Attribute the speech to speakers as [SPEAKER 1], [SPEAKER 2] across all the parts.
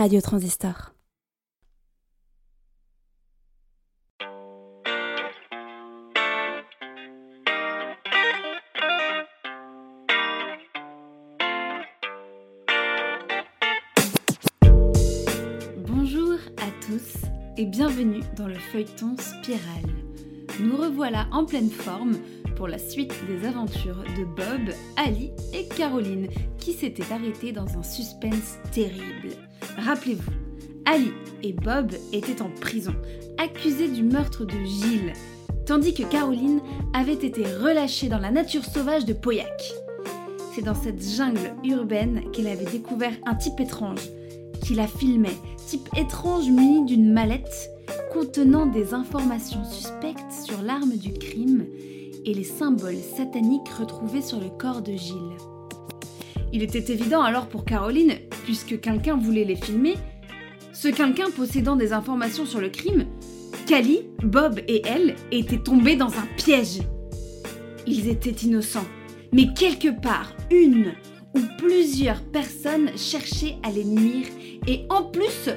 [SPEAKER 1] Radio Transistor. Bonjour à tous et bienvenue dans le feuilleton Spirale. Nous revoilà en pleine forme pour la suite des aventures de Bob, Ali et Caroline qui s'étaient arrêtés dans un suspense terrible. Rappelez-vous, Ali et Bob étaient en prison, accusés du meurtre de Gilles, tandis que Caroline avait été relâchée dans la nature sauvage de Pauillac. C'est dans cette jungle urbaine qu'elle avait découvert un type étrange, qui la filmait, type étrange muni d'une mallette contenant des informations suspectes sur l'arme du crime et les symboles sataniques retrouvés sur le corps de Gilles. Il était évident alors pour Caroline, puisque quelqu'un voulait les filmer, ce quelqu'un possédant des informations sur le crime, qu'Ali, Bob et elle étaient tombés dans un piège. Ils étaient innocents, mais quelque part, une ou plusieurs personnes cherchaient à les nuire et en plus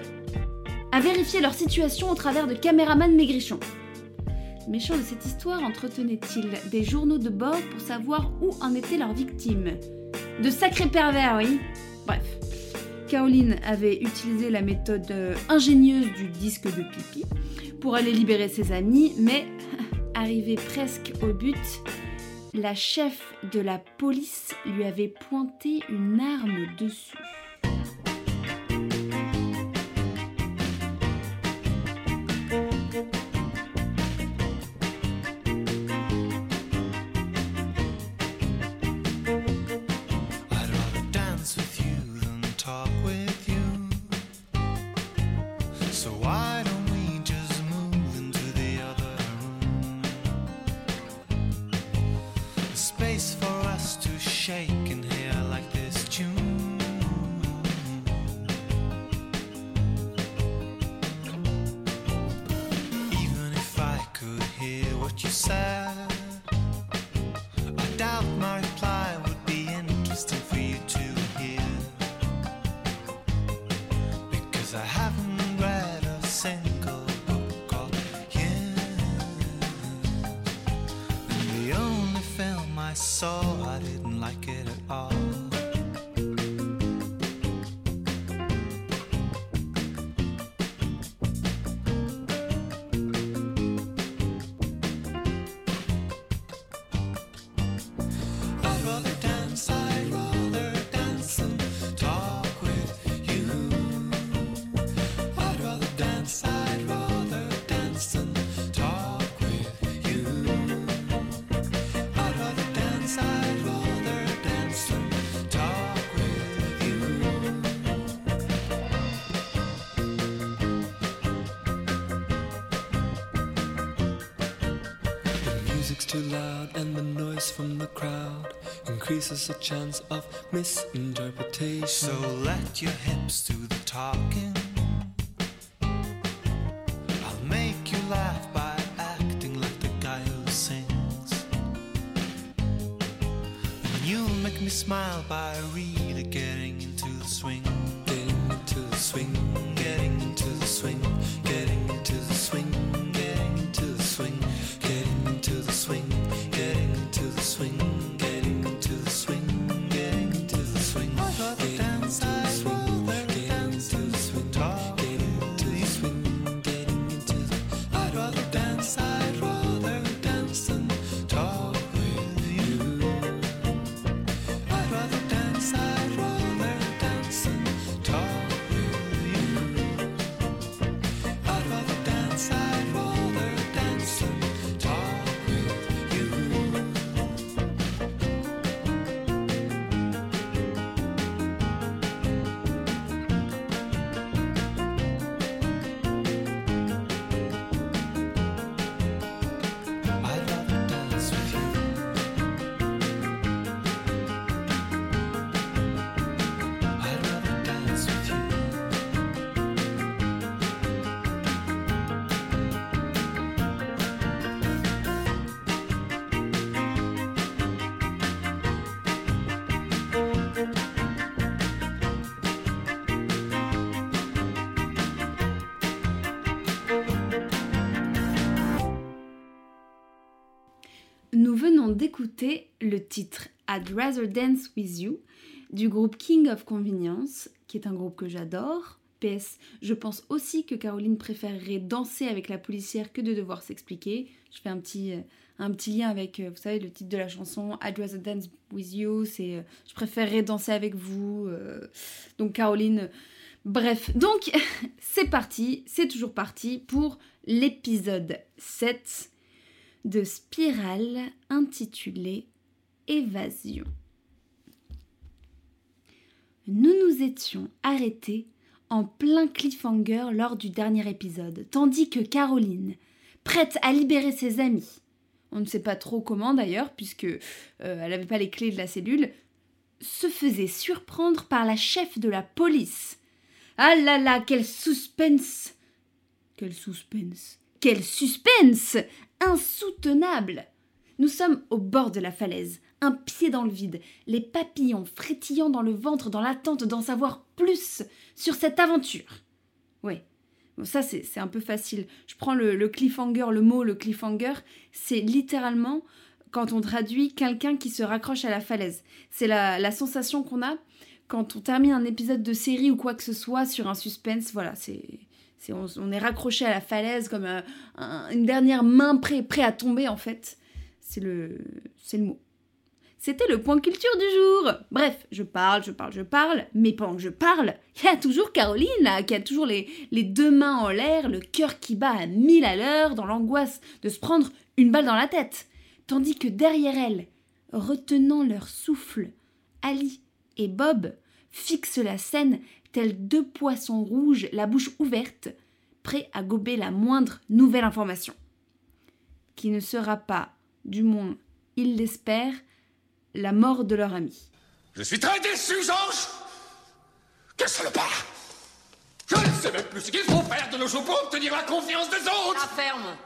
[SPEAKER 1] à vérifier leur situation au travers de caméramans maigrichons. Méchant de cette histoire entretenait-il des journaux de bord pour savoir où en étaient leurs victimes? De sacrés pervers, oui. Bref. Caroline avait utilisé la méthode euh, ingénieuse du disque de pipi pour aller libérer ses amis, mais arrivée presque au but, la chef de la police lui avait pointé une arme dessus.
[SPEAKER 2] Music's too loud and the noise from the crowd increases the chance of misinterpretation. So let your hips do the talking. I'll make you laugh by acting like the guy who sings. And you'll make me smile by really
[SPEAKER 1] d'écouter le titre I'd Rather Dance With You du groupe King of Convenience, qui est un groupe que j'adore. PS, je pense aussi que Caroline préférerait danser avec la policière que de devoir s'expliquer. Je fais un petit, euh, un petit lien avec, euh, vous savez, le titre de la chanson I'd Rather Dance With You, c'est euh, je préférerais danser avec vous. donc Caroline, bref, donc c'est parti, c'est toujours parti pour l'épisode 7 de Spirale intitulé Évasion. Nous nous étions arrêtés en plein cliffhanger lors du dernier épisode, tandis que Caroline, prête à libérer ses amis, on ne sait pas trop comment d'ailleurs, puisque euh, elle n'avait pas les clés de la cellule, se faisait surprendre par la chef de la police. Ah là là, quel suspense Quel suspense Quel suspense Insoutenable Nous sommes au bord de la falaise, un pied dans le vide, les papillons frétillant dans le ventre dans l'attente d'en savoir plus sur cette aventure. Oui, bon, ça c'est un peu facile. Je prends le, cliffhanger, le mot le cliffhanger, c'est littéralement quand on traduit quelqu'un qui se raccroche à la falaise. C'est la, sensation qu'on a quand on termine un épisode de série ou quoi que ce soit sur un suspense. Voilà, c'est. On, est raccroché à la falaise comme une dernière main prêt, prêt à tomber en fait. C'est le, c'est le mot. C'était le point culture du jour. Bref, je parle, je parle, je parle, mais pendant que je parle, il y a toujours Caroline là, qui a toujours les, les deux mains en l'air, le cœur qui bat à mille à l'heure, dans l'angoisse de se prendre une balle dans la tête. Tandis que derrière elle, retenant leur souffle, Ali et Bob fixent la scène tels deux poissons rouges, la bouche ouverte, prêts à gober la moindre nouvelle information. Qui ne sera pas, du moins, ils l'espèrent, la mort de leur ami.
[SPEAKER 3] Je suis très déçu, Georges Que le pas. Je ne sais même plus ce qu'il faut faire de nos jours pour obtenir la confiance des autres.
[SPEAKER 4] La ferme.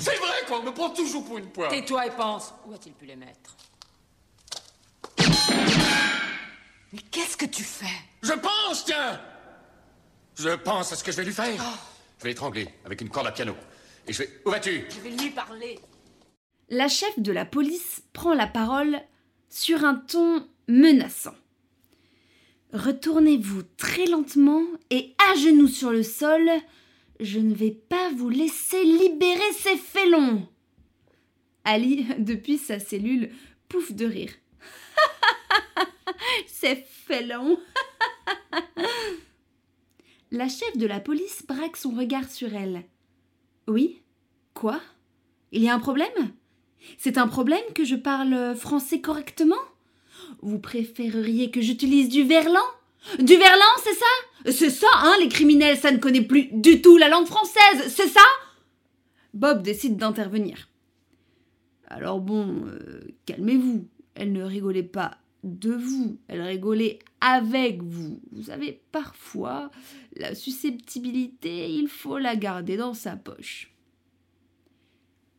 [SPEAKER 3] C'est vrai qu'on me prend toujours pour une poire.
[SPEAKER 4] Tais-toi et pense. Où a-t-il pu les mettre? Mais qu'est-ce que tu fais?
[SPEAKER 3] Je pense, tiens Je pense à ce que je vais lui faire. Oh. Je vais l'étrangler avec une corde à piano. Et je vais... Où vas-tu?
[SPEAKER 4] Je vais lui parler
[SPEAKER 1] la chef de la police prend la parole sur un ton menaçant. Retournez-vous très lentement et à genoux sur le sol. Je ne vais pas vous laisser libérer ces félons. Ali, depuis sa cellule, pouffe de rire. ces félons La chef de la police braque son regard sur elle. Oui? Quoi? Il y a un problème? C'est un problème que je parle français correctement? Vous préféreriez que j'utilise du verlan? Du verlan, c'est ça? C'est ça, hein, les criminels, ça ne connaît plus du tout la langue française, c'est ça? Bob décide d'intervenir. Alors bon, euh, calmez-vous. Elle ne rigolait pas de vous, elle rigolait avec vous. Vous savez, parfois, la susceptibilité, il faut la garder dans sa poche.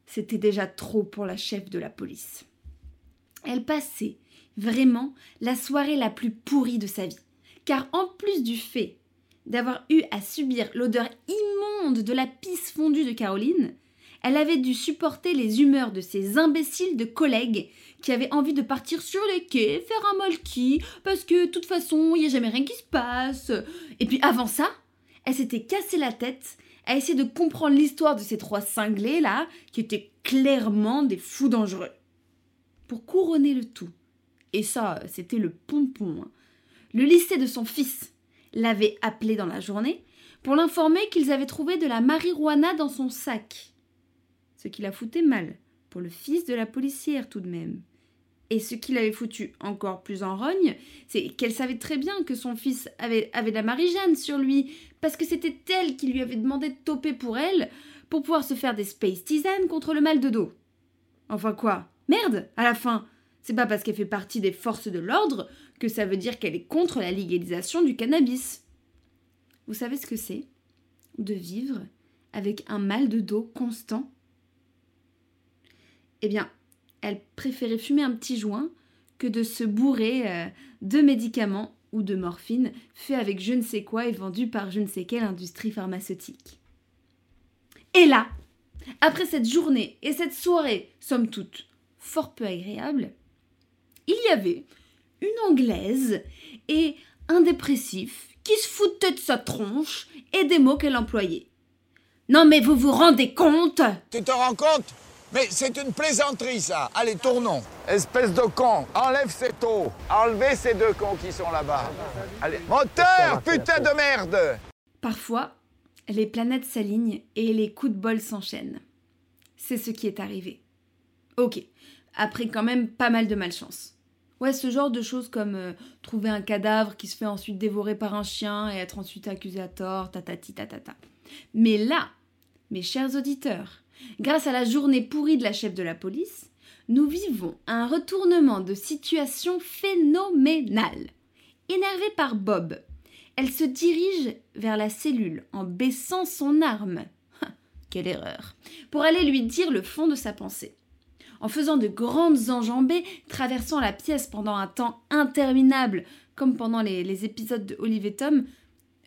[SPEAKER 1] C'était déjà trop pour la chef de la police. Elle passait vraiment la soirée la plus pourrie de sa vie, car en plus du fait d'avoir eu à subir l'odeur immonde de la pisse fondue de Caroline, elle avait dû supporter les humeurs de ses imbéciles de collègues qui avaient envie de partir sur les quais, faire un molki, parce que de toute façon, il n'y a jamais rien qui se passe. Et puis avant ça, elle s'était cassé la tête à essayer de comprendre l'histoire de ces trois cinglés là, qui étaient clairement des fous dangereux. Pour couronner le tout, et ça c'était le pompon, hein, le lycée de son fils l'avait appelé dans la journée pour l'informer qu'ils avaient trouvé de la marijuana dans son sac. Ce qui la foutait mal, pour le fils de la policière tout de même. Et ce qui l'avait foutu encore plus en rogne, c'est qu'elle savait très bien que son fils avait, avait la Marie-Jeanne sur lui, parce que c'était elle qui lui avait demandé de toper pour elle, pour pouvoir se faire des space tisanes contre le mal de dos. Enfin quoi Merde, à la fin C'est pas parce qu'elle fait partie des forces de l'ordre que ça veut dire qu'elle est contre la légalisation du cannabis. Vous savez ce que c'est? De vivre avec un mal de dos constant? Eh bien, elle préférait fumer un petit joint que de se bourrer euh, de médicaments ou de morphine fait avec je ne sais quoi et vendu par je ne sais quelle industrie pharmaceutique. Et là, après cette journée et cette soirée, somme toute, fort peu agréable, il y avait une Anglaise et un dépressif qui se foutait de sa tronche et des mots qu'elle employait. Non mais vous vous rendez compte?
[SPEAKER 5] Tu te rends compte? Mais c'est une plaisanterie, ça. Allez, tournons. Espèce de con, enlève cette eau. Enlevez ces deux cons qui sont là-bas. Allez, moteur, putain de merde
[SPEAKER 1] Parfois, les planètes s'alignent et les coups de bol s'enchaînent. C'est ce qui est arrivé. Ok, après quand même pas mal de malchance. Ouais, ce genre de choses comme euh, trouver un cadavre qui se fait ensuite dévorer par un chien et être ensuite accusé à tort, tatati tatata. Mais là, mes chers auditeurs, grâce à la journée pourrie de la chef de la police, nous vivons un retournement de situation phénoménal. Énervée par Bob, elle se dirige vers la cellule en baissant son arme. Quelle erreur Pour aller lui dire le fond de sa pensée en faisant de grandes enjambées, traversant la pièce pendant un temps interminable, comme pendant les, épisodes de Olive et Tom.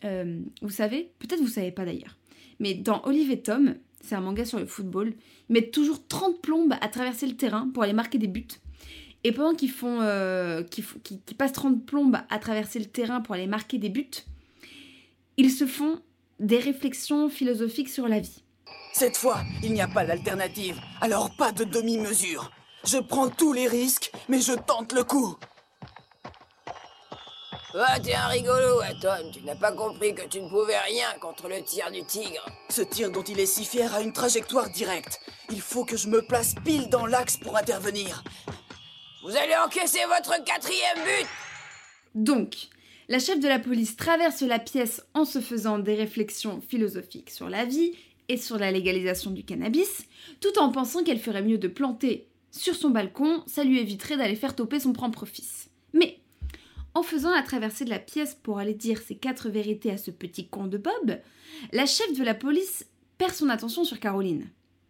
[SPEAKER 1] Euh, vous savez, peut-être vous savez pas d'ailleurs, mais dans Olive et Tom, c'est un manga sur le football, ils mettent toujours 30 plombes à traverser le terrain pour aller marquer des buts. Et pendant qu'ils font, euh, passent 30 plombes à traverser le terrain pour aller marquer des buts, ils se font des réflexions philosophiques sur la vie.
[SPEAKER 6] Cette fois, il n'y a pas d'alternative, alors pas de demi-mesure. Je prends tous les risques, mais je tente le coup.
[SPEAKER 7] Ah, t'es un rigolo, Atom. Tu n'as pas compris que tu ne pouvais rien contre le tir du tigre.
[SPEAKER 6] Ce tir dont il est si fier a une trajectoire directe. Il faut que je me place pile dans l'axe pour intervenir.
[SPEAKER 7] Vous allez encaisser votre quatrième but
[SPEAKER 1] Donc, la chef de la police traverse la pièce en se faisant des réflexions philosophiques sur la vie et sur la légalisation du cannabis, tout en pensant qu'elle ferait mieux de planter sur son balcon, ça lui éviterait d'aller faire toper son propre fils. Mais, en faisant la traversée de la pièce pour aller dire ses quatre vérités à ce petit con de Bob, la chef de la police perd son attention sur Caroline.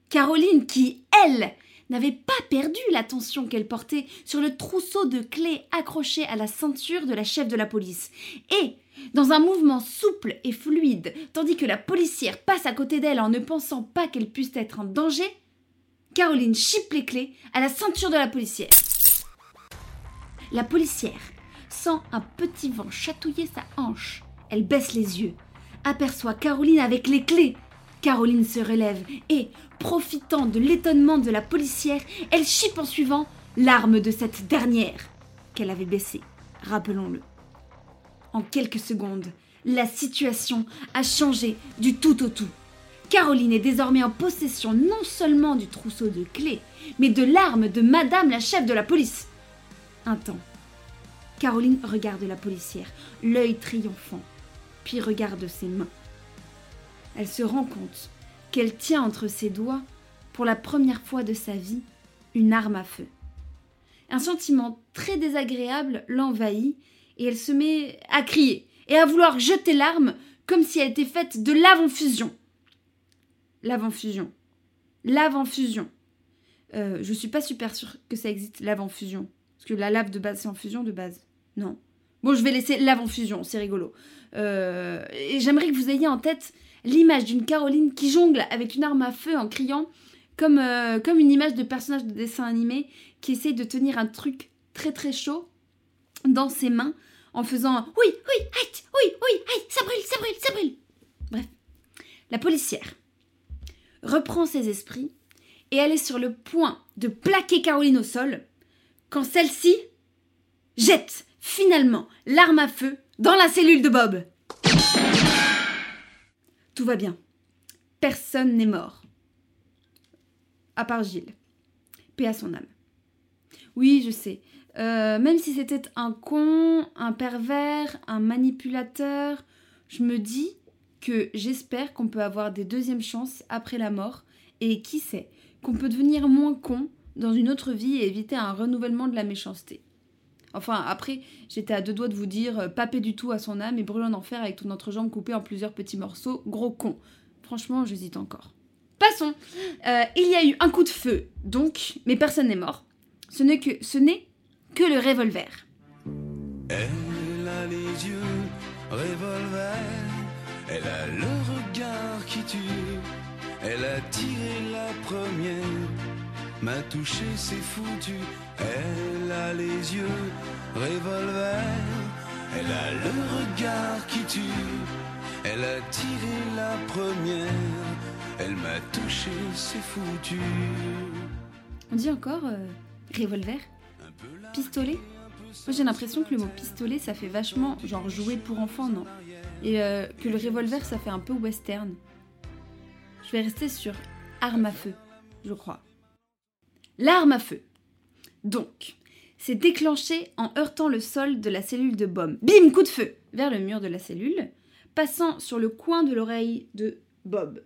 [SPEAKER 1] Caroline qui, elle, n'avait pas perdu l'attention qu'elle portait sur le trousseau de clés accroché à la ceinture de la chef de la police. Et, dans un mouvement souple et fluide, tandis que la policière passe à côté d'elle en ne pensant pas qu'elle puisse être en danger, Caroline chipe les clés à la ceinture de la policière. La policière sent un petit vent chatouiller sa hanche. Elle baisse les yeux, aperçoit Caroline avec les clés. Caroline se relève et, profitant de l'étonnement de la policière, elle chipe en suivant l'arme de cette dernière, qu'elle avait baissée, rappelons-le. En quelques secondes, la situation a changé du tout au tout. Caroline est désormais en possession non seulement du trousseau de clés, mais de l'arme de Madame la chef de la police. Un temps. Caroline regarde la policière, l'œil triomphant, puis regarde ses mains. Elle se rend compte qu'elle tient entre ses doigts, pour la première fois de sa vie, une arme à feu. Un sentiment très désagréable l'envahit et elle se met à crier et à vouloir jeter l'arme comme si elle était faite de lave en fusion. Lave en fusion. Lave en fusion. Euh, je suis pas super sûre que ça existe, lave en fusion. Parce que la lave de base, c'est en fusion de base. Non. Bon, je vais laisser lave en fusion, c'est rigolo. Euh, et j'aimerais que vous ayez en tête l'image d'une Caroline qui jongle avec une arme à feu en criant, comme, euh, comme une image de personnage de dessin animé qui essaye de tenir un truc très très chaud dans ses mains en faisant oui, oui, aïe, oui, oui, aïe, ça brûle, ça brûle, ça brûle. Bref, la policière reprend ses esprits et elle est sur le point de plaquer Caroline au sol quand celle-ci jette finalement l'arme à feu dans la cellule de Bob. Tout va bien. Personne n'est mort. À part Gilles. Paix à son âme. Oui, je sais. Euh, même si c'était un con, un pervers, un manipulateur, je me dis que j'espère qu'on peut avoir des deuxièmes chances après la mort et qui sait, qu'on peut devenir moins con dans une autre vie et éviter un renouvellement de la méchanceté. Enfin, après, j'étais à deux doigts de vous dire euh, papé du tout à son âme et brûlant d'enfer avec toute notre jambe coupée en plusieurs petits morceaux, gros con. Franchement, j'hésite encore. Passons. Euh, il y a eu un coup de feu, donc, mais personne n'est mort. Ce n'est que, ce n'est que le revolver.
[SPEAKER 8] Elle a les yeux revolver, elle a le regard qui tue. Elle a tiré la première, m'a touché, c'est foutu. Elle a les yeux revolver, elle a le regard qui tue. Elle a tiré la première, elle m'a touché, c'est foutu.
[SPEAKER 1] On dit encore euh, revolver Pistolet Moi j'ai l'impression que le mot pistolet ça fait vachement genre jouer pour enfants, non? Et euh, que le revolver ça fait un peu western. Je vais rester sur arme à feu, je crois. L'arme à feu. Donc, c'est déclenché en heurtant le sol de la cellule de Bob. Bim, coup de feu vers le mur de la cellule, passant sur le coin de l'oreille de Bob.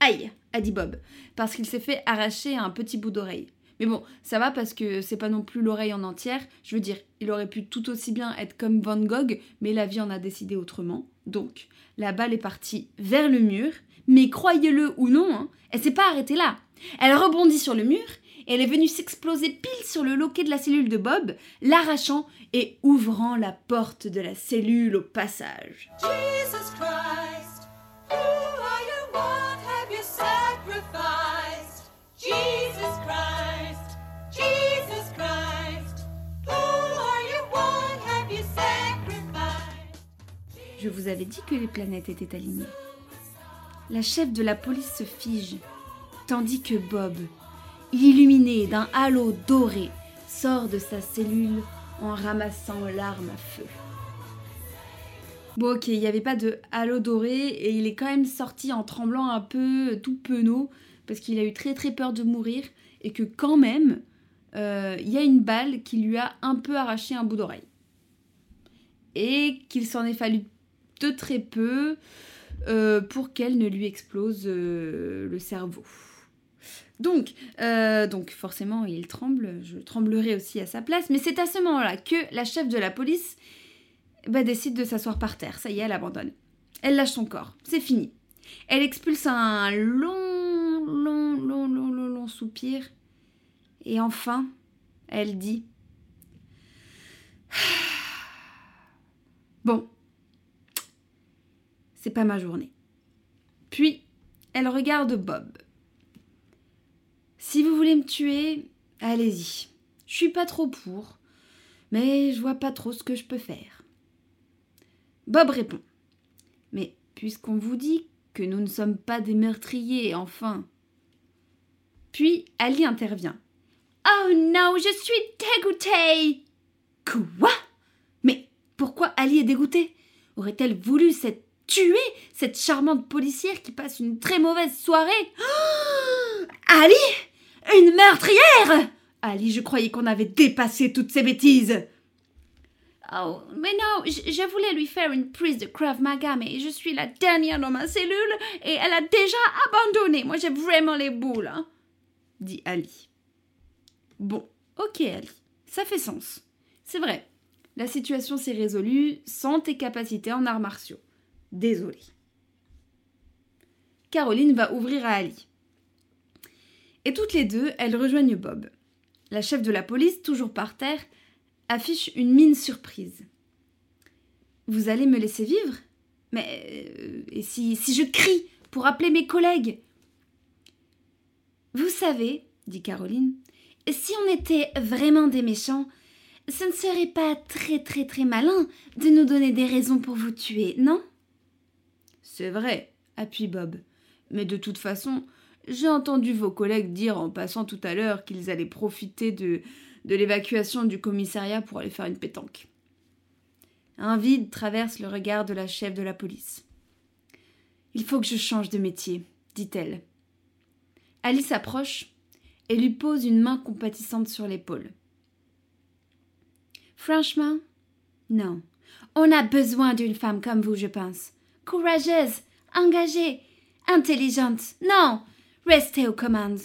[SPEAKER 1] Aïe, a dit Bob, parce qu'il s'est fait arracher un petit bout d'oreille. Mais bon, ça va parce que c'est pas non plus l'oreille en entière. Je veux dire, il aurait pu tout aussi bien être comme Van Gogh, mais la vie en a décidé autrement. Donc, la balle est partie vers le mur, mais croyez-le ou non, hein, elle s'est pas arrêtée là. Elle rebondit sur le mur elle est venue s'exploser pile sur le loquet de la cellule de Bob, l'arrachant et ouvrant la porte de la cellule au passage.
[SPEAKER 9] Jesus Christ, who are you? What have you sacrificed? Jesus Christ, Jesus Christ, who are you? What have you sacrificed?
[SPEAKER 1] Je vous avais dit que les planètes étaient alignées. La chef de la police se fige, tandis que Bob, illuminé d'un halo doré, sort de sa cellule en ramassant l'arme à feu. Bon ok, il n'y avait pas de halo doré et il est quand même sorti en tremblant un peu, tout penaud, parce qu'il a eu très très peur de mourir et que quand même, euh, il y a une balle qui lui a un peu arraché un bout d'oreille. Et qu'il s'en est fallu de très peu euh, pour qu'elle ne lui explose euh, le cerveau. Donc, euh, donc forcément, il tremble, je tremblerai aussi à sa place, mais c'est à ce moment-là que la chef de la police bah, décide de s'asseoir par terre. Ça y est, elle abandonne. Elle lâche son corps, c'est fini. Elle expulse un long, long, long, long, long, long soupir, et enfin, elle dit Bon, c'est pas ma journée. Puis, elle regarde Bob. Si vous voulez me tuer, allez-y. Je suis pas trop pour, mais je vois pas trop ce que je peux faire. Bob répond. Mais puisqu'on vous dit que nous ne sommes pas des meurtriers, enfin. Puis Ali intervient. Oh non, je suis dégoûtée Quoi? Mais pourquoi Ali est dégoûtée? Aurait-elle voulu cette tuer cette charmante policière qui passe une très mauvaise soirée? Ali? Une meurtrière Ali, je croyais qu'on avait dépassé toutes ces bêtises. Oh, mais non, je, je voulais lui faire une prise de Krav Maga, mais je suis la dernière dans ma cellule et elle a déjà abandonné. Moi, j'ai vraiment les boules, hein, dit Ali. Bon, ok, Ali, ça fait sens. C'est vrai, la situation s'est résolue sans tes capacités en arts martiaux. Désolé. Caroline va ouvrir à Ali. Et toutes les deux, elles rejoignent Bob. La chef de la police, toujours par terre, affiche une mine surprise. Vous allez me laisser vivre? Mais euh, et si, si je crie pour appeler mes collègues? Vous savez, dit Caroline, si on était vraiment des méchants, ce ne serait pas très très très malin de nous donner des raisons pour vous tuer, non? C'est vrai, appuie Bob. Mais de toute façon, j'ai entendu vos collègues dire en passant tout à l'heure qu'ils allaient profiter de, l'évacuation du commissariat pour aller faire une pétanque. Un vide traverse le regard de la chef de la police. Il faut que je change de métier, dit-elle. Alice s'approche et lui pose une main compatissante sur l'épaule. Franchement, non. On a besoin d'une femme comme vous, je pense. Courageuse, engagée, intelligente. Non, restez aux commandes.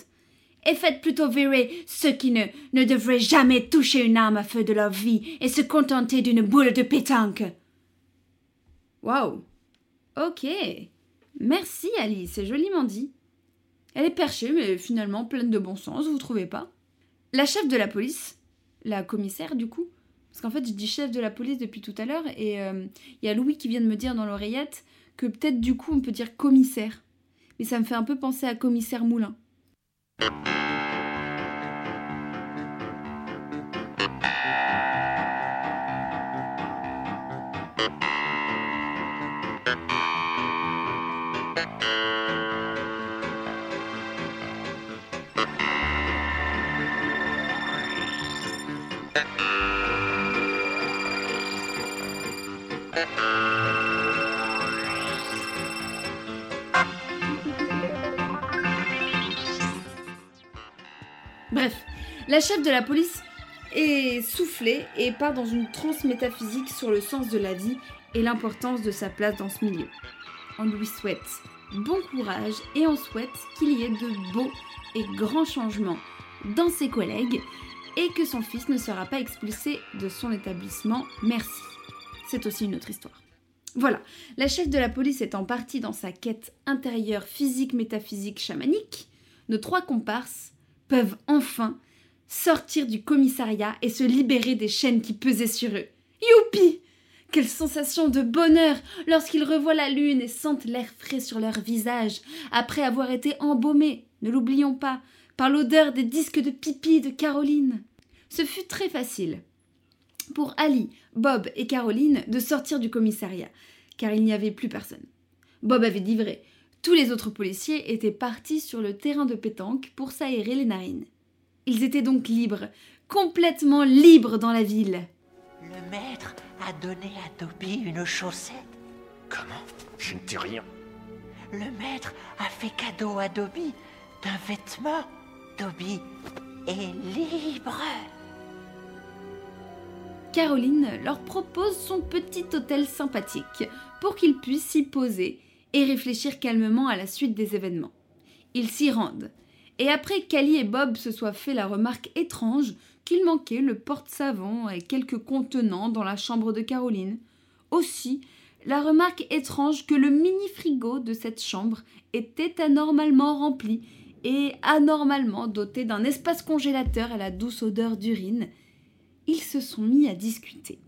[SPEAKER 1] Et faites plutôt virer ceux qui ne, ne devraient jamais toucher une arme à feu de leur vie et se contenter d'une boule de pétanque. Waouh. Ok. Merci, Ali, c'est joliment dit. Elle est perchée, mais finalement pleine de bon sens, vous trouvez pas? La chef de la police, la commissaire du coup, parce qu'en fait je dis chef de la police depuis tout à l'heure, et il y a Louis qui vient de me dire dans l'oreillette que peut-être du coup on peut dire commissaire. Mais ça me fait un peu penser à Commissaire Moulin. La chef de la police est soufflée et part dans une transe métaphysique sur le sens de la vie et l'importance de sa place dans ce milieu. On lui souhaite bon courage et on souhaite qu'il y ait de beaux et grands changements dans ses collègues et que son fils ne sera pas expulsé de son établissement. Merci. C'est aussi une autre histoire. Voilà, la chef de la police étant partie dans sa quête intérieure physique, métaphysique, chamanique, nos trois comparses peuvent enfin sortir du commissariat et se libérer des chaînes qui pesaient sur eux. Youpi Quelle sensation de bonheur lorsqu'ils revoient la lune et sentent l'air frais sur leur visage après avoir été embaumés, ne l'oublions pas, par l'odeur des disques de pipi de Caroline. Ce fut très facile pour Ali, Bob et Caroline de sortir du commissariat, car il n'y avait plus personne. Bob avait dit vrai. Tous les autres policiers étaient partis sur le terrain de pétanque pour s'aérer les narines. Ils étaient donc libres, complètement libres dans la ville.
[SPEAKER 10] Le maître a donné à Toby une chaussette.
[SPEAKER 3] Comment? Je ne dis rien.
[SPEAKER 10] Le maître a fait cadeau à Dobby d'un vêtement. Dobby est libre.
[SPEAKER 1] Caroline leur propose son petit hôtel sympathique pour qu'ils puissent s'y poser et réfléchir calmement à la suite des événements. Ils s'y rendent. Et après qu'Ali et Bob se soient fait la remarque étrange qu'il manquait le porte-savon et quelques contenants dans la chambre de Caroline, aussi la remarque étrange que le mini-frigo de cette chambre était anormalement rempli et anormalement doté d'un espace congélateur à la douce odeur d'urine, ils se sont mis à discuter.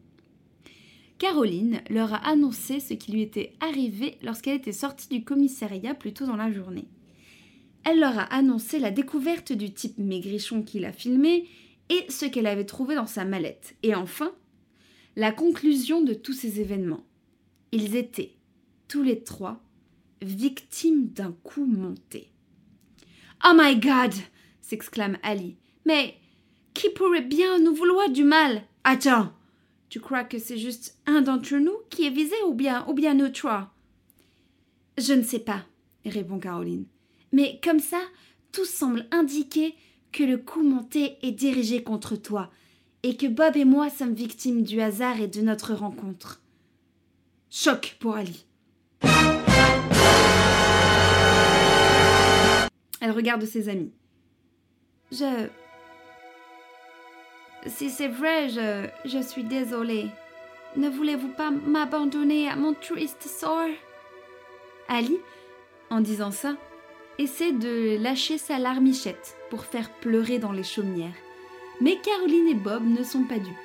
[SPEAKER 1] Caroline leur a annoncé ce qui lui était arrivé lorsqu'elle était sortie du commissariat plus tôt dans la journée. Elle leur a annoncé la découverte du type maigrichon qui l'a filmé et ce qu'elle avait trouvé dans sa mallette. Et enfin, la conclusion de tous ces événements. Ils étaient, tous les trois, victimes d'un coup monté. Oh my god s'exclame Ali. Mais qui pourrait bien nous vouloir du mal? Attends, tu crois que c'est juste un d'entre nous qui est visé ou bien, ou bien nous trois? Je ne sais pas, répond Caroline. Mais comme ça, tout semble indiquer que le coup monté est dirigé contre toi et que Bob et moi sommes victimes du hasard et de notre rencontre. Choc pour Ali. Elle regarde ses amis. Je. Si c'est vrai, je, je suis désolée. Ne voulez-vous pas m'abandonner à mon triste sort? Ali, en disant ça, essaie de lâcher sa larmichette pour faire pleurer dans les chaumières. Mais Caroline et Bob ne sont pas dupes.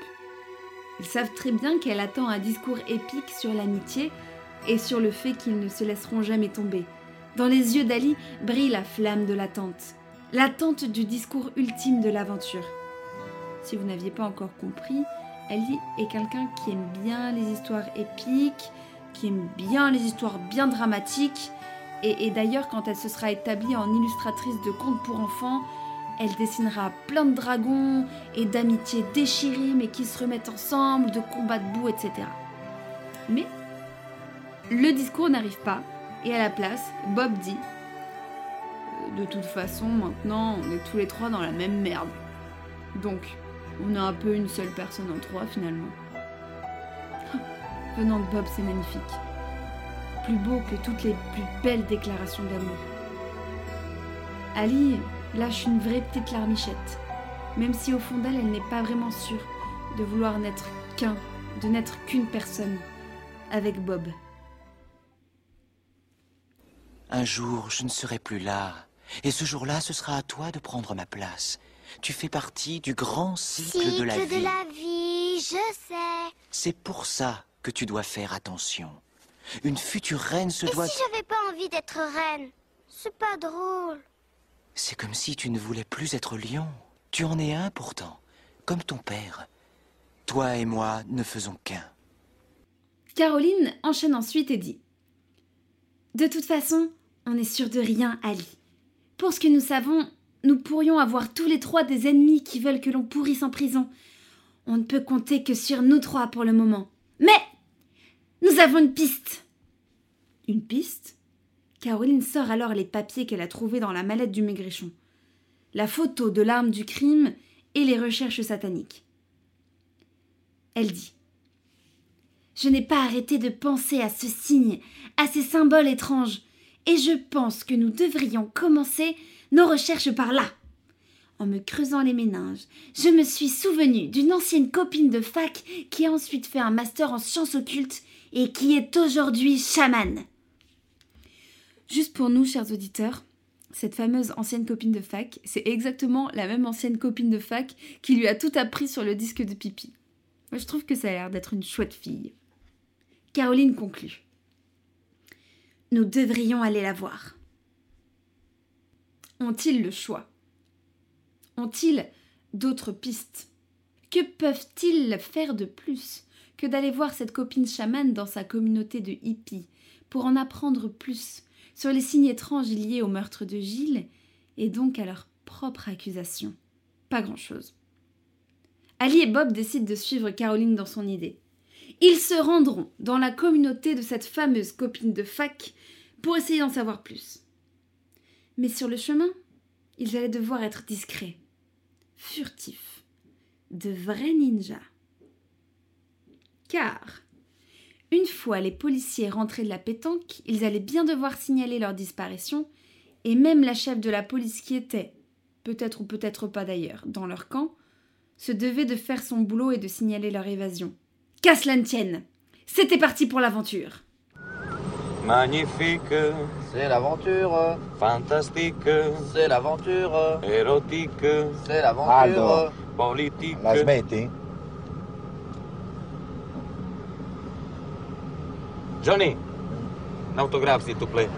[SPEAKER 1] Ils savent très bien qu'elle attend un discours épique sur l'amitié et sur le fait qu'ils ne se laisseront jamais tomber. Dans les yeux d'Ali brille la flamme de l'attente, l'attente du discours ultime de l'aventure. Si vous n'aviez pas encore compris, Ali est quelqu'un qui aime bien les histoires épiques, qui aime bien les histoires bien dramatiques, et, d'ailleurs quand elle se sera établie en illustratrice de contes pour enfants, elle dessinera plein de dragons et d'amitiés déchirées mais qui se remettent ensemble, de combats de boue, etc. Mais le discours n'arrive pas, et à la place, Bob dit De toute façon, maintenant, on est tous les trois dans la même merde. Donc, on est un peu une seule personne en trois finalement. Venant de Bob, c'est magnifique. Plus beau que toutes les plus belles déclarations d'amour. Ali lâche une vraie petite larmichette, même si au fond d'elle, elle n'est pas vraiment sûre de vouloir n'être qu'un, de n'être qu'une personne avec Bob.
[SPEAKER 10] Un jour, je ne serai plus là. Et ce jour-là, ce sera à toi de prendre ma place. Tu fais partie du grand cycle, de la
[SPEAKER 11] Cycle
[SPEAKER 10] vie.
[SPEAKER 11] de la vie, je sais.
[SPEAKER 10] C'est pour ça que tu dois faire attention. Une future reine se
[SPEAKER 11] Et
[SPEAKER 10] doit...
[SPEAKER 11] si j'avais pas envie d'être reine? C'est pas drôle.
[SPEAKER 10] C'est comme si tu ne voulais plus être lion. Tu en es un pourtant, comme ton père. Toi et moi ne faisons qu'un.
[SPEAKER 1] Caroline enchaîne ensuite et dit De toute façon, on n'est sûr de rien, Ali. Pour ce que nous savons, nous pourrions avoir tous les trois des ennemis qui veulent que l'on pourrisse en prison. On ne peut compter que sur nous trois pour le moment. Mais nous avons une piste. Une piste? Caroline sort alors les papiers qu'elle a trouvés dans la mallette du maigrichon. La photo de l'arme du crime et les recherches sataniques. Elle dit Je n'ai pas arrêté de penser à ce signe, à ces symboles étranges, et je pense que nous devrions commencer nos recherches par là. En me creusant les méninges, je me suis souvenu d'une ancienne copine de fac qui a ensuite fait un master en sciences occultes et qui est aujourd'hui chamane. Juste pour nous, chers auditeurs, cette fameuse ancienne copine de fac, c'est exactement la même ancienne copine de fac qui lui a tout appris sur le disque de pipi. Moi, je trouve que ça a l'air d'être une chouette fille. Caroline conclut. Nous devrions aller la voir. Ont-ils le choix? Ont-ils d'autres pistes? Que peuvent-ils faire de plus? Que d'aller voir cette copine chamane dans sa communauté de hippies pour en apprendre plus sur les signes étranges liés au meurtre de Gilles et donc à leur propre accusation Pas grand-chose. Ali et Bob décident de suivre Caroline dans son idée. Ils se rendront dans la communauté de cette fameuse copine de fac pour essayer d'en savoir plus. Mais sur le chemin, ils allaient devoir être discrets, furtifs, de vrais ninjas. Car, une fois les policiers rentrés de la pétanque, ils allaient bien devoir signaler leur disparition, et même la chef de la police qui était, peut-être ou peut-être pas d'ailleurs, dans leur camp, se devait de faire son boulot et de signaler leur évasion. Qu'à cela ne tienne C'était parti pour l'aventure
[SPEAKER 12] Magnifique,
[SPEAKER 13] C'est l'aventure,
[SPEAKER 12] fantastique,
[SPEAKER 13] c'est l'aventure,
[SPEAKER 12] érotique,
[SPEAKER 13] c'est l'aventure.
[SPEAKER 12] politique.
[SPEAKER 13] La smetti?
[SPEAKER 12] Johnny, un autographe s'il te plaît.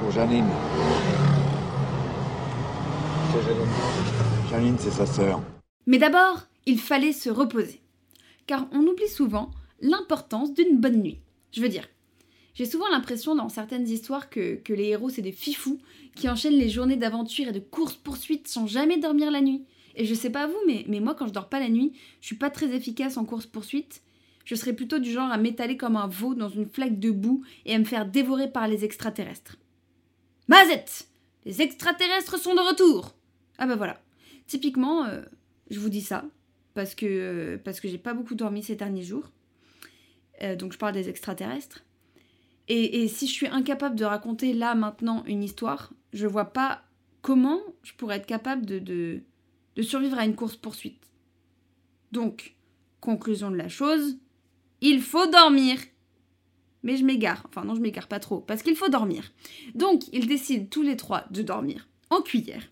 [SPEAKER 13] Pour Janine. C'est Janine. Janine, c'est sa sœur.
[SPEAKER 1] Mais d'abord, il fallait se reposer. Car on oublie souvent l'importance d'une bonne nuit. Je veux dire, j'ai souvent l'impression dans certaines histoires que, que les héros, c'est des fifous qui enchaînent les journées d'aventure et de course-poursuite sans jamais dormir la nuit. Et je sais pas vous, mais, mais moi, quand je dors pas la nuit, je suis pas très efficace en course-poursuite. Je serais plutôt du genre à m'étaler comme un veau dans une flaque de boue et à me faire dévorer par les extraterrestres. Mazette Les extraterrestres sont de retour Ah bah voilà. Typiquement, euh, je vous dis ça parce que, euh, parce que j'ai pas beaucoup dormi ces derniers jours. Euh, donc je parle des extraterrestres. Et, si je suis incapable de raconter là maintenant une histoire, je vois pas comment je pourrais être capable de, de, de survivre à une course-poursuite. Donc, conclusion de la chose, il faut dormir. Mais je m'égare. Enfin non, je m'égare pas trop, parce qu'il faut dormir. Donc, ils décident tous les trois de dormir en cuillère,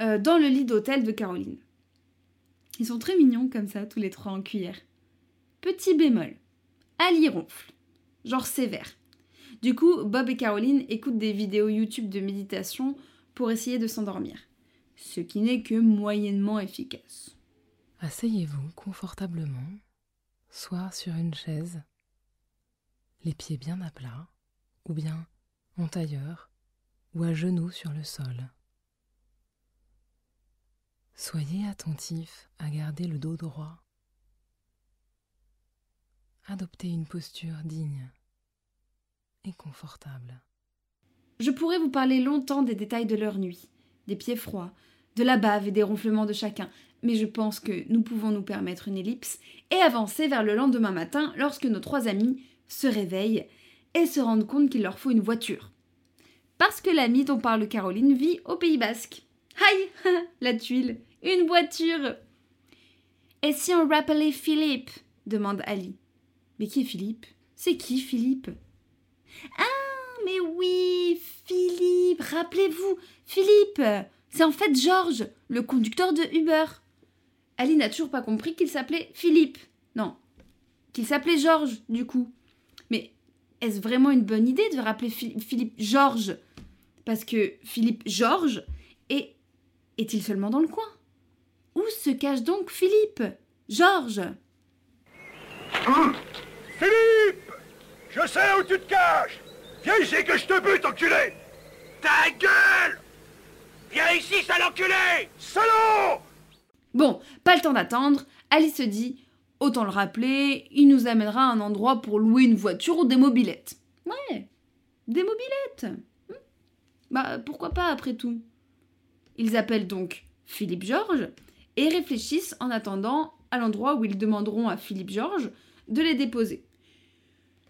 [SPEAKER 1] euh, dans le lit d'hôtel de Caroline. Ils sont très mignons comme ça, tous les trois en cuillère. Petit bémol. Ali ronfle. Genre sévère. Du coup, Bob et Caroline écoutent des vidéos YouTube de méditation pour essayer de s'endormir. Ce qui n'est que moyennement efficace.
[SPEAKER 14] Asseyez-vous confortablement, soit sur une chaise, les pieds bien à plat, ou bien en tailleur, ou à genoux sur le sol. Soyez attentif à garder le dos droit. Adoptez une posture digne et confortable.
[SPEAKER 1] Je pourrais vous parler longtemps des détails de leur nuit, des pieds froids, de la bave et des ronflements de chacun, mais je pense que nous pouvons nous permettre une ellipse et avancer vers le lendemain matin lorsque nos trois amis se réveillent et se rendent compte qu'il leur faut une voiture. Parce que l'ami dont parle Caroline vit au Pays Basque. Aïe La tuile. Une voiture. Et si on rappelait Philippe? demande Ali. Mais qui est Philippe? C'est qui Philippe? Ah, mais oui Philippe Rappelez-vous. Philippe C'est en fait Georges, le conducteur de Uber. Ali n'a toujours pas compris qu'il s'appelait Philippe. Non, qu'il s'appelait Georges, du coup. Mais est-ce vraiment une bonne idée de rappeler Phil- Philippe Georges Parce que Philippe Georges est... est-il seulement dans le coin? Où se cache donc Philippe? Georges
[SPEAKER 15] Philippe! Je sais où tu te caches! Viens ici que je te bute, enculé! Ta gueule Viens ici, sale enculé Salaud
[SPEAKER 1] Bon, pas le temps d'attendre, Alice se dit autant le rappeler, il nous amènera à un endroit pour louer une voiture ou des mobilettes. Ouais, des mobilettes. Hmm. Bah pourquoi pas après tout? Ils appellent donc Philippe Georges et réfléchissent en attendant à l'endroit où ils demanderont à Philippe Georges de les déposer.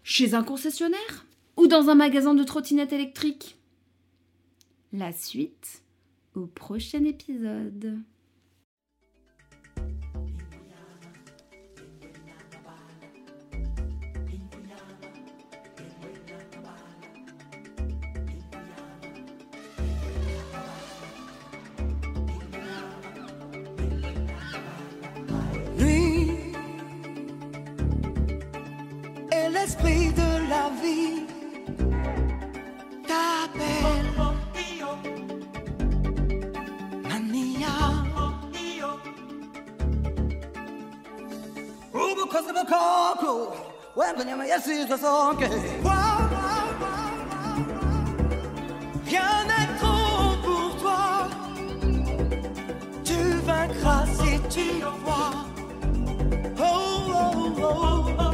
[SPEAKER 1] Chez un concessionnaire Ou dans un magasin de trottinettes électriques? La suite au prochain épisode.
[SPEAKER 16] Lui est l'esprit de la vie. Yasi zasonke. Rien n'est trop pour toi. Tu vaincras si tu crois. Oh, oh, oh. Tu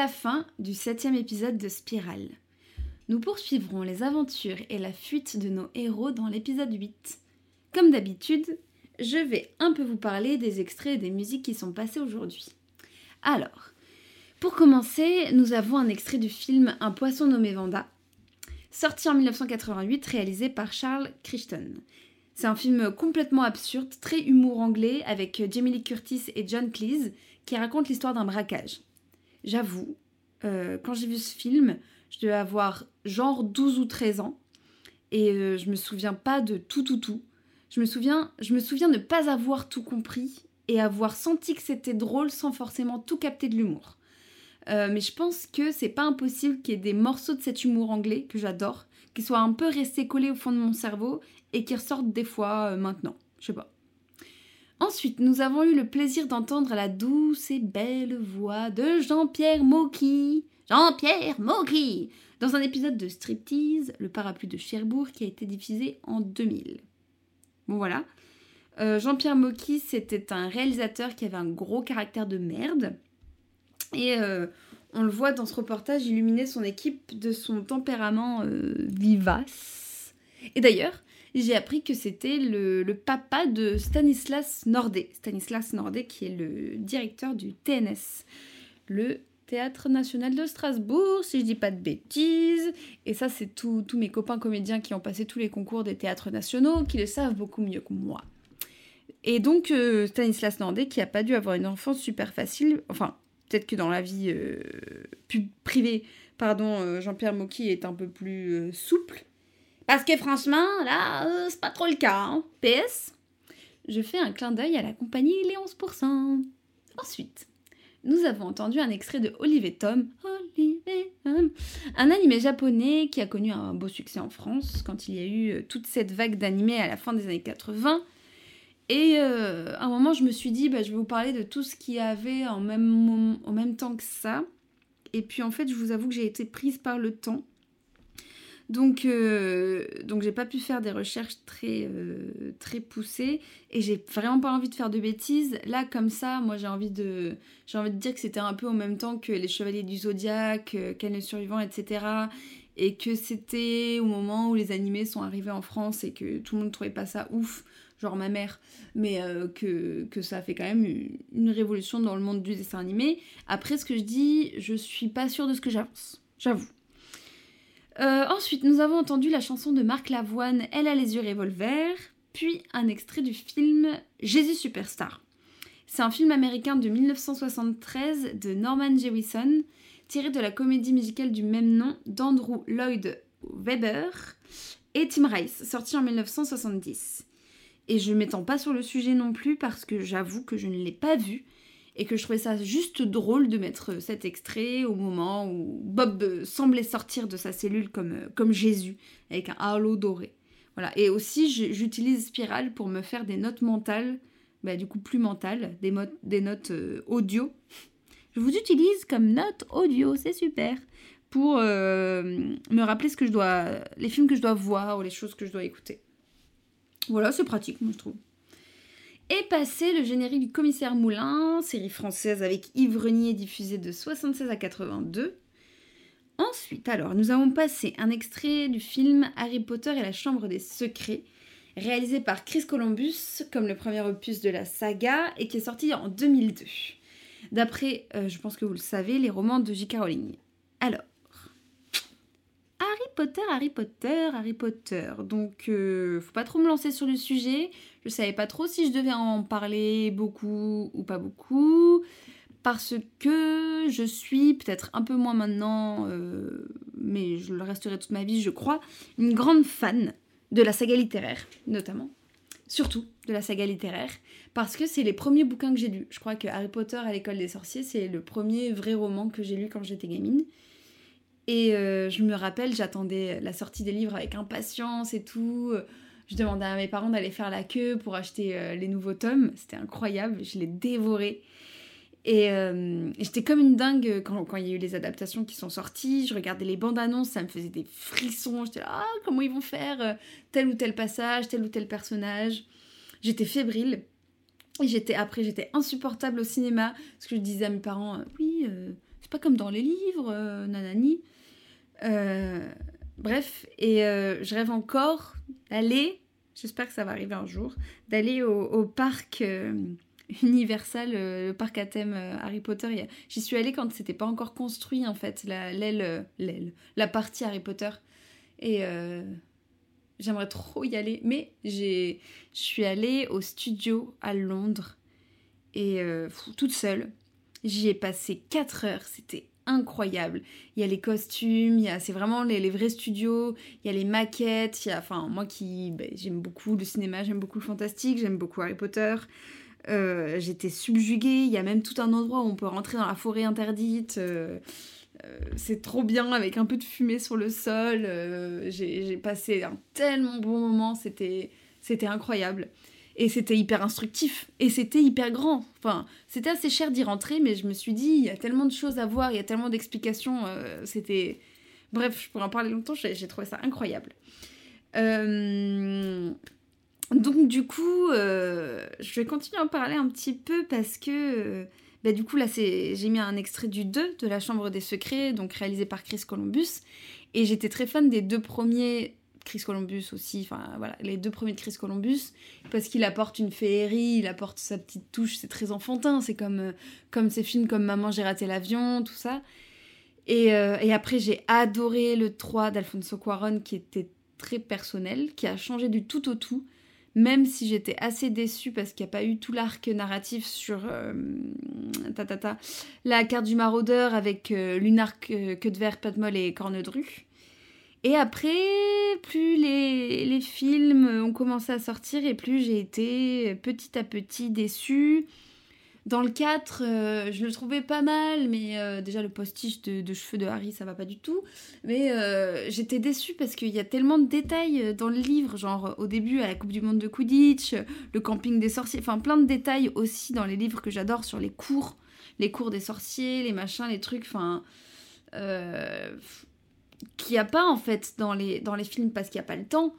[SPEAKER 1] la fin du septième épisode de Spirale. Nous poursuivrons les aventures et la fuite de nos héros dans l'épisode 8. Comme d'habitude, je vais un peu vous parler des extraits et des musiques qui sont passées aujourd'hui. Alors, pour commencer, nous avons un extrait du film Un poisson nommé Vanda, sorti en 1988, réalisé par Charles Crichton. C'est un film complètement absurde, très humour anglais, avec Jamie Lee Curtis et John Cleese, qui raconte l'histoire d'un braquage. J'avoue, euh, quand j'ai vu ce film, je devais avoir genre 12 ou 13 ans, et euh, je me souviens pas de tout tout tout. Je me souviens, je me souviens ne pas avoir tout compris et avoir senti que c'était drôle sans forcément tout capter de l'humour. Euh, mais je pense que c'est pas impossible qu'il y ait des morceaux de cet humour anglais que j'adore, qui soient un peu restés collés au fond de mon cerveau et qui ressortent des fois maintenant. Je sais pas. Ensuite, nous avons eu le plaisir d'entendre la douce et belle voix de Jean-Pierre Mocky. Jean-Pierre Mocky Dans un épisode de Striptease, le parapluie de Cherbourg, qui a été diffusé en 2000. Bon voilà. Euh, Jean-Pierre Mocky, c'était un réalisateur qui avait un gros caractère de merde. Et euh, on le voit dans ce reportage illuminer son équipe de son tempérament euh, vivace. Et d'ailleurs, j'ai appris que c'était le, papa de Stanislas Nordet. Stanislas Nordet qui est le directeur du TNS, le Théâtre National de Strasbourg, si je dis pas de bêtises. Et ça, c'est tous mes copains comédiens qui ont passé tous les concours des théâtres nationaux, qui le savent beaucoup mieux que moi. Et donc, euh, Stanislas Nordet, qui a pas dû avoir une enfance super facile, enfin, peut-être que dans la vie euh, privée, pardon, euh, Jean-Pierre Mocky est un peu plus euh, souple. Parce que franchement, là, euh, c'est pas trop le cas. hein. PS, je fais un clin d'œil à la compagnie Les 11%. Ensuite, nous avons entendu un extrait de Olive Tom, un animé japonais qui a connu un beau succès en France quand il y a eu euh, toute cette vague d'animés à la fin des années 80. Et euh, à un moment, je me suis dit, bah, je vais vous parler de tout ce qu'il y avait en même temps que ça. Et puis en fait, je vous avoue que j'ai été prise par le temps. Donc, euh, donc j'ai pas pu faire des recherches très, euh, très poussées et j'ai vraiment pas envie de faire de bêtises. Là, comme ça, moi j'ai envie de, j'ai envie de dire que c'était un peu en même temps que les Chevaliers du Zodiaque, euh, Ken le Survivant, etc. Et que c'était au moment où les animés sont arrivés en France et que tout le monde trouvait pas ça ouf, genre ma mère, mais que, que ça fait quand même une révolution dans le monde du dessin animé. Après, ce que je dis, je suis pas sûre de ce que j'avance, j'avoue. Euh, ensuite, nous avons entendu la chanson de Marc Lavoine, Elle a les yeux revolver, puis un extrait du film Jésus Superstar. C'est un film américain de 1973 de Norman Jewison, tiré de la comédie musicale du même nom d'Andrew Lloyd Webber et Tim Rice, sorti en 1970. Et je m'étends pas sur le sujet non plus parce que j'avoue que je ne l'ai pas vu et que je trouvais ça juste drôle de mettre cet extrait au moment où Bob euh, semblait sortir de sa cellule comme, euh, comme Jésus, avec un halo doré. Voilà. Et aussi, j'utilise Spiral pour me faire des notes mentales, bah, du coup plus mentales, des, des notes euh, audio. Je vous utilise comme notes audio, c'est super, pour euh, me rappeler ce que je dois, les films que je dois voir ou les choses que je dois écouter. Voilà, c'est pratique, moi je trouve. Et passé le générique du Commissaire Moulin, série française avec Yves Renier diffusée de 76 à 82. Ensuite, alors, nous avons passé un extrait du film Harry Potter et la Chambre des Secrets, réalisé par Chris Columbus, comme le premier opus de la saga, et qui est sorti en 2002. D'après, euh, je pense que vous le savez, les romans de J.K. Rowling. Alors, Harry Potter, Harry Potter, Harry Potter. Donc, euh, faut pas trop me lancer sur le sujet. Je savais pas trop si je devais en parler beaucoup ou pas beaucoup. Parce que je suis, peut-être un peu moins maintenant, euh, mais je le resterai toute ma vie, je crois, une grande fan de la saga littéraire, notamment. Surtout de la saga littéraire, parce que c'est les premiers bouquins que j'ai lus. Je crois que Harry Potter à l'école des sorciers, c'est le premier vrai roman que j'ai lu quand j'étais gamine. Et euh, je me rappelle, j'attendais la sortie des livres avec impatience et tout. Je demandais à mes parents d'aller faire la queue pour acheter euh, les nouveaux tomes. C'était incroyable, je les dévorais. Et euh, j'étais comme une dingue quand, il y a eu les adaptations qui sont sorties. Je regardais les bandes annonces, ça me faisait des frissons. J'étais là, ah, comment ils vont faire euh, tel ou tel passage, tel ou tel personnage. J'étais fébrile. Et j'étais après, j'étais insupportable au cinéma parce que je disais à mes parents, oui, c'est pas comme dans les livres, euh, nanani. Bref, et euh, je rêve encore d'aller, j'espère que ça va arriver un jour, d'aller au, parc euh, Universal, euh, le parc à thème euh, Harry Potter. J'y suis allée quand c'était pas encore construit en fait, la- l'aile, l'aile, la partie Harry Potter. Et j'aimerais trop y aller, mais je suis allée au studio à Londres et toute seule. J'y ai passé 4 heures, c'était incroyable. Il y a les costumes, il y a, c'est vraiment les, les vrais studios, il y a les maquettes, enfin, moi qui, ben, j'aime beaucoup le cinéma, j'aime beaucoup le fantastique, j'aime beaucoup Harry Potter. Euh, j'étais subjuguée, il y a même tout un endroit où on peut rentrer dans la forêt interdite. euh, euh, c'est trop bien avec un peu de fumée sur le sol. j'ai j'ai passé un tellement bon moment, c'était c'était incroyable. Et c'était hyper instructif. Et c'était hyper grand. Enfin, c'était assez cher d'y rentrer, mais je me suis dit, il y a tellement de choses à voir, il y a tellement d'explications. euh, c'était. Bref, je pourrais en parler longtemps, j'ai trouvé ça incroyable. Euh, Donc, du coup, euh, je vais continuer à en parler un petit peu parce que. bah, du coup, là, j'ai mis un extrait du 2 de La Chambre des Secrets, donc réalisé par Chris Columbus. Et j'étais très fan des deux premiers Chris Columbus aussi, enfin voilà, les deux premiers de Chris Columbus, parce qu'il apporte une féerie, il apporte sa petite touche, c'est très enfantin, c'est comme, euh, comme ces films comme Maman j'ai raté l'avion, tout ça. Et, euh, et après j'ai adoré le 3 d'Alfonso Cuaron qui était très personnel, qui a changé du tout au tout, même si j'étais assez déçue parce qu'il n'y a pas eu tout l'arc narratif sur euh, ta, ta, ta, la carte du maraudeur avec Lunar, Queue de Verre, Patmol et Cornedru. Et après, plus les, les films ont commencé à sortir et plus j'ai été petit à petit déçue. Dans le 4, euh, je le trouvais pas mal, mais euh, déjà le postiche de, cheveux de Harry, ça va pas du tout. Mais euh, j'étais déçue parce qu'il y a tellement de détails euh, dans le livre, genre au début à la Coupe du Monde de Quidditch, euh, le camping des sorciers, enfin plein de détails aussi dans les livres que j'adore sur les cours, les cours des sorciers, les machins, les trucs, enfin... Euh, qu'il n'y a pas en fait dans les, dans les films parce qu'il n'y a pas le temps.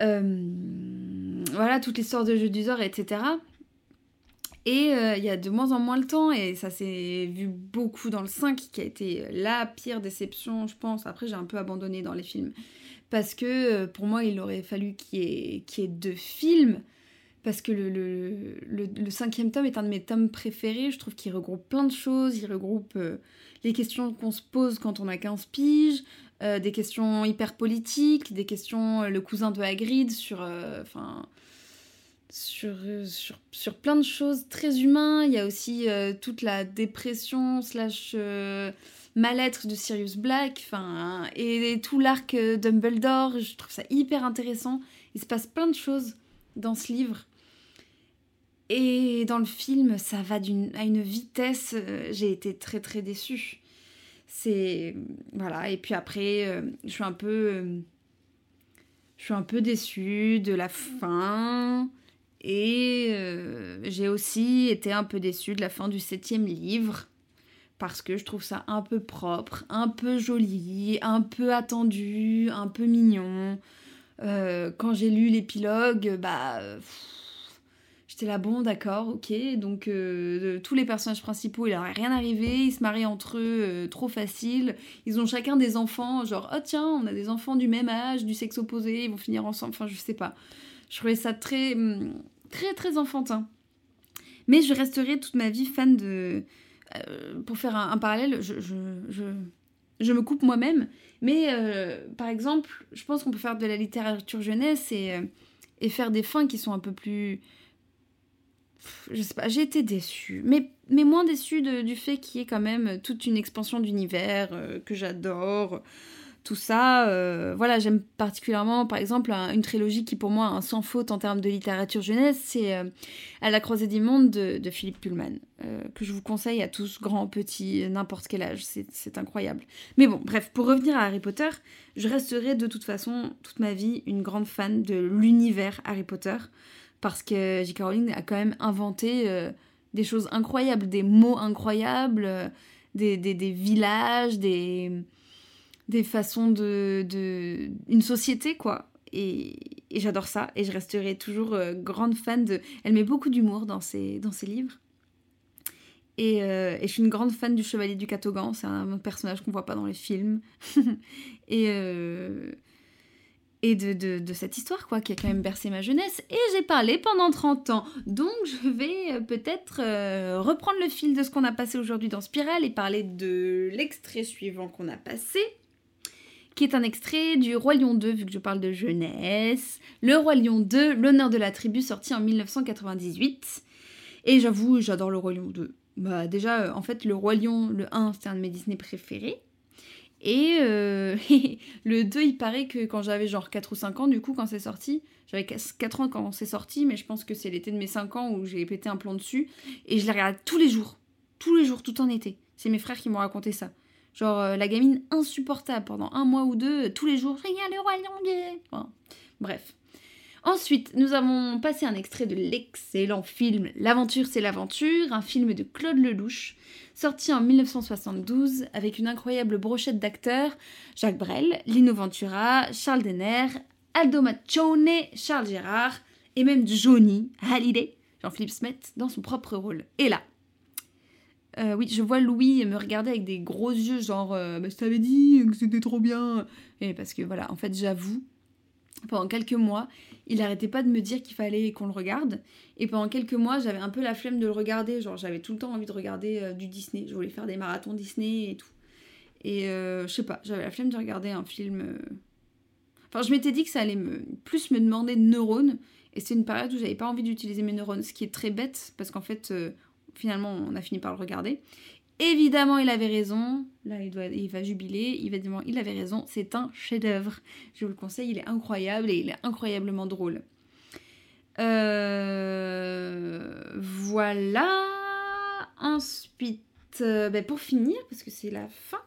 [SPEAKER 1] Euh, voilà, toute l'histoire de Jeux d'Usor, etc. Et euh, il y a de moins en moins le temps, et ça s'est vu beaucoup dans le 5, qui a été la pire déception, je pense. Après, j'ai un peu abandonné dans les films. Parce que euh, pour moi, il aurait fallu qu'il y, y ait deux films. Parce que le, le, le- cinquième tome est un de mes tomes préférés. Je trouve qu'il regroupe plein de choses. Il regroupe euh, les questions qu'on se pose quand on a 15 piges, euh, des questions hyper politiques, des questions, euh, le cousin de Hagrid sur. Enfin sur, sur, sur plein de choses très humains. Il y a aussi toute la dépression slash mal-être de Sirius Black, et, et tout l'arc Dumbledore. Je trouve ça hyper intéressant. Il se passe plein de choses dans ce livre. Et dans le film, ça va d'une, à une vitesse. euh, J'ai été très très déçue. C'est voilà. Et puis après, euh, je suis un peu, euh, je suis un peu déçue de la fin. Et j'ai aussi été un peu déçue de la fin du septième livre. Parce que je trouve ça un peu propre, un peu joli, un peu attendu, un peu mignon. Quand j'ai lu l'épilogue, bah. J'étais là, bon, d'accord, ok. Donc, euh, tous les personnages principaux, il leur est rien arrivé. Ils se marient entre eux euh, trop facile. Ils ont chacun des enfants, genre, oh tiens, on a des enfants du même âge, du sexe opposé, ils vont finir ensemble. Enfin, je sais pas. Je trouvais ça très, hum, très, très enfantin. Mais je resterai toute ma vie fan de. euh, pour faire un, parallèle, je, je, je, je me coupe moi-même. Mais par exemple, je pense qu'on peut faire de la littérature jeunesse et, et faire des fins qui sont un peu plus. Je sais pas, j'ai été déçue. Mais, mais moins déçue de- du fait qu'il y ait quand même toute une expansion d'univers euh, que j'adore. Tout ça, euh, voilà, j'aime particulièrement, par exemple, un- une trilogie qui pour moi a un sans faute en termes de littérature jeunesse, c'est euh, À la croisée des mondes de, de Philippe Pullman, que je vous conseille à tous, grands, petits, n'importe quel âge, c'est incroyable. Mais bon, bref, pour revenir à Harry Potter, je resterai de toute façon, toute ma vie, une grande fan de l'univers Harry Potter, parce que J.K. Rowling a quand même inventé euh, des choses incroyables, des mots incroyables, euh, des, des- des villages, des, des façons de, de... une société, quoi. Et, et j'adore ça, et je resterai toujours euh, grande fan de... Elle met beaucoup d'humour dans ses, dans ses livres. Et, et je suis une grande fan du Chevalier du Catogan, c'est un personnage qu'on voit pas dans les films. et et de, de, de cette histoire, quoi, qui a quand même bercé ma jeunesse. Et j'ai parlé pendant 30 ans. Donc je vais euh, peut-être euh, reprendre le fil de ce qu'on a passé aujourd'hui dans Spirale et parler de l'extrait suivant qu'on a passé qui est un extrait du Roi Lion 2, vu que je parle de jeunesse. Le Roi Lion 2, l'honneur de la tribu, sorti en 1998. Et j'avoue, j'adore le Roi Lion 2. Bah, déjà, euh, en fait, le Roi Lion, le 1, c'était un de mes Disney préférés. Et euh, le 2, il paraît que quand j'avais genre 4 ou 5 ans, du coup, quand c'est sorti, j'avais 4 ans quand c'est sorti, mais je pense que c'est l'été de mes 5 ans où j'ai pété un plomb dessus. Et je les regarde tous les jours. Tous les jours, tout en été. C'est mes frères qui m'ont raconté ça. Genre euh, la gamine insupportable pendant un mois ou deux, tous les jours, regarde le roi lion. Enfin, bref. Ensuite, nous avons passé un extrait de l'excellent film L'aventure c'est l'aventure, un film de Claude Lelouch, sorti en 1972 avec une incroyable brochette d'acteurs Jacques Brel, Lino Ventura, Charles Denner, Aldo Maccione, Charles Gérard et même Johnny Hallyday, Jean-Philippe Smet, dans son propre rôle. Et là, Euh, oui, je vois Louis me regarder avec des gros yeux, genre, euh, bah, je t'avais dit que c'était trop bien. Et parce que voilà, en fait, j'avoue, pendant quelques mois, il arrêtait pas de me dire qu'il fallait qu'on le regarde. Et pendant quelques mois, j'avais un peu la flemme de le regarder. Genre, j'avais tout le temps envie de regarder euh, du Disney. Je voulais faire des marathons Disney et tout. Et euh, je sais pas, j'avais la flemme de regarder un film. euh. Enfin, je m'étais dit que ça allait me, plus me demander de neurones. Et c'est une période où j'avais pas envie d'utiliser mes neurones, ce qui est très bête parce qu'en fait, finalement, on a fini par le regarder. Évidemment, il avait raison. Là, il, doit, il va jubiler. Évidemment, il avait raison. C'est un chef-d'œuvre. Je vous le conseille, il est incroyable et il est incroyablement drôle. Euh, voilà. Ensuite, euh, ben, pour finir, parce que c'est la fin,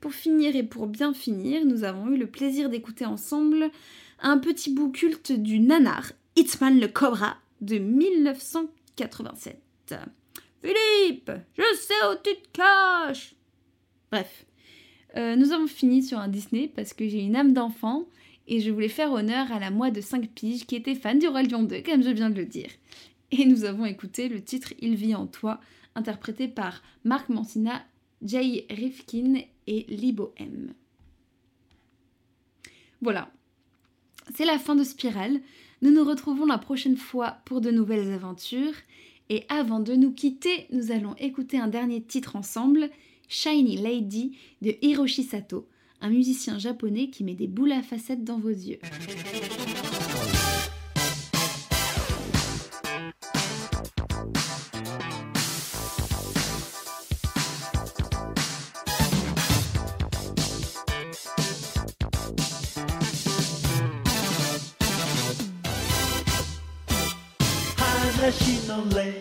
[SPEAKER 1] pour finir et pour bien finir, nous avons eu le plaisir d'écouter ensemble un petit bout culte du nanar, Hitman le Cobra, de 1987. Philippe, je sais où tu te caches Bref, Euh, nous avons fini sur un Disney parce que j'ai une âme d'enfant et je voulais faire honneur à la moi de 5 piges qui était fan du Roi Lion 2, comme je viens de le dire. Et nous avons écouté le titre Il vit en toi, interprété par Marc Mancina, Jay Rifkin et Libo M. Voilà, c'est la fin de Spirale. Nous nous retrouvons la prochaine fois pour de nouvelles aventures. Et avant de nous quitter, nous allons écouter un dernier titre ensemble, Shiny Lady de Hiroshi Sato, un musicien japonais qui met des boules à facettes dans vos yeux.
[SPEAKER 2] 「話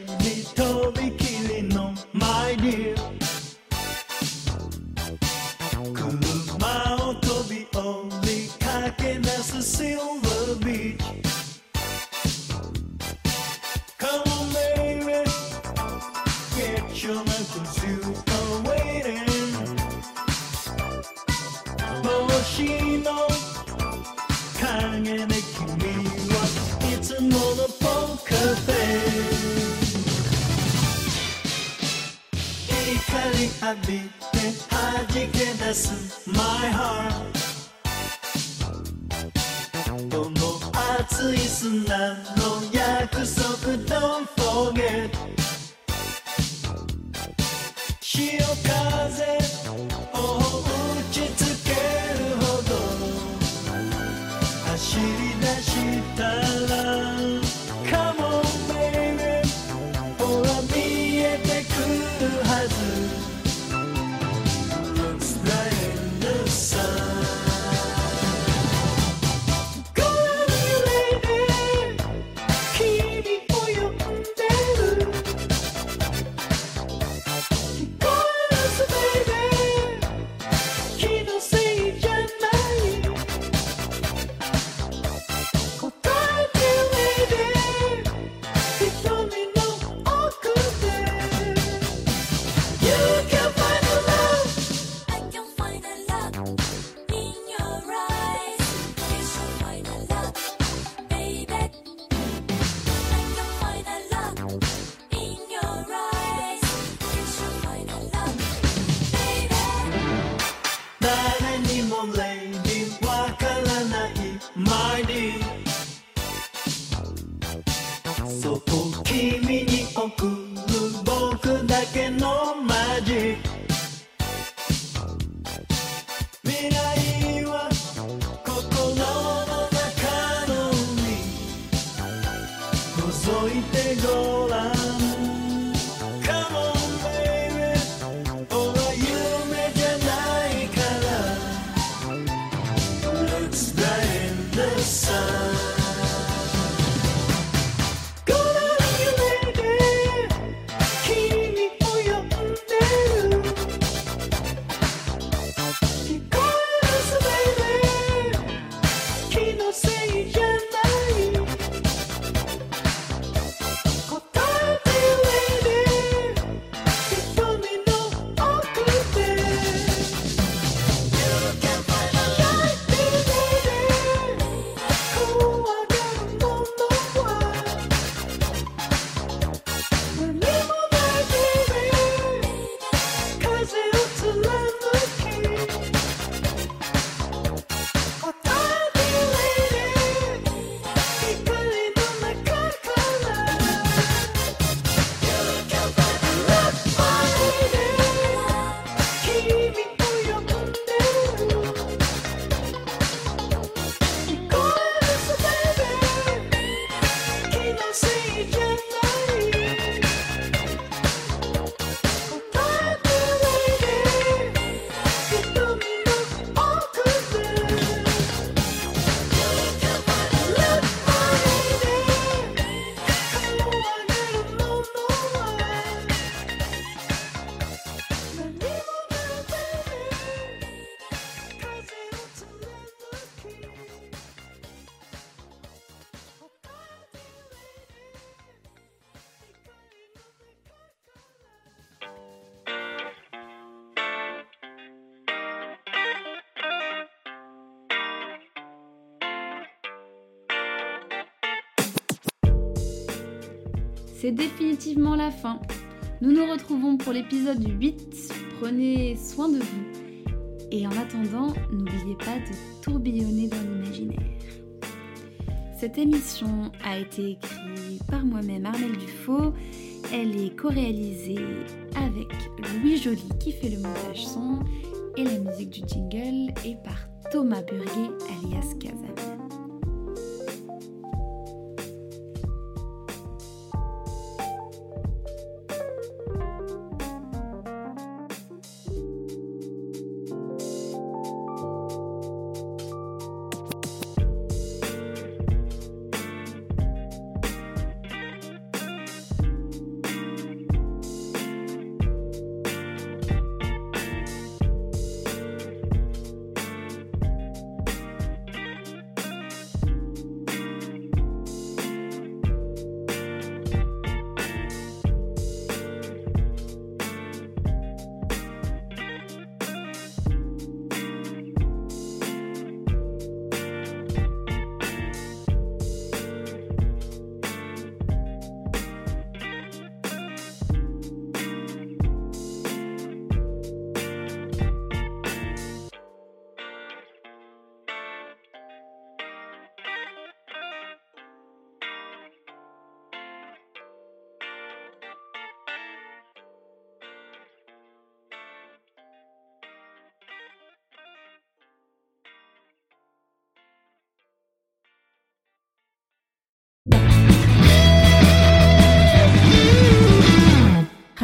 [SPEAKER 1] c'est définitivement la fin. Nous nous retrouvons pour l'épisode 8. Prenez soin de vous. Et en attendant, n'oubliez pas de tourbillonner dans l'imaginaire. Cette émission a été écrite par moi-même, Armelle Dufaux. Elle est co-réalisée avec Louis Joly qui fait le montage son et la musique du jingle est par Thomas Burguet alias Kazam.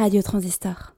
[SPEAKER 1] Radio Transistor.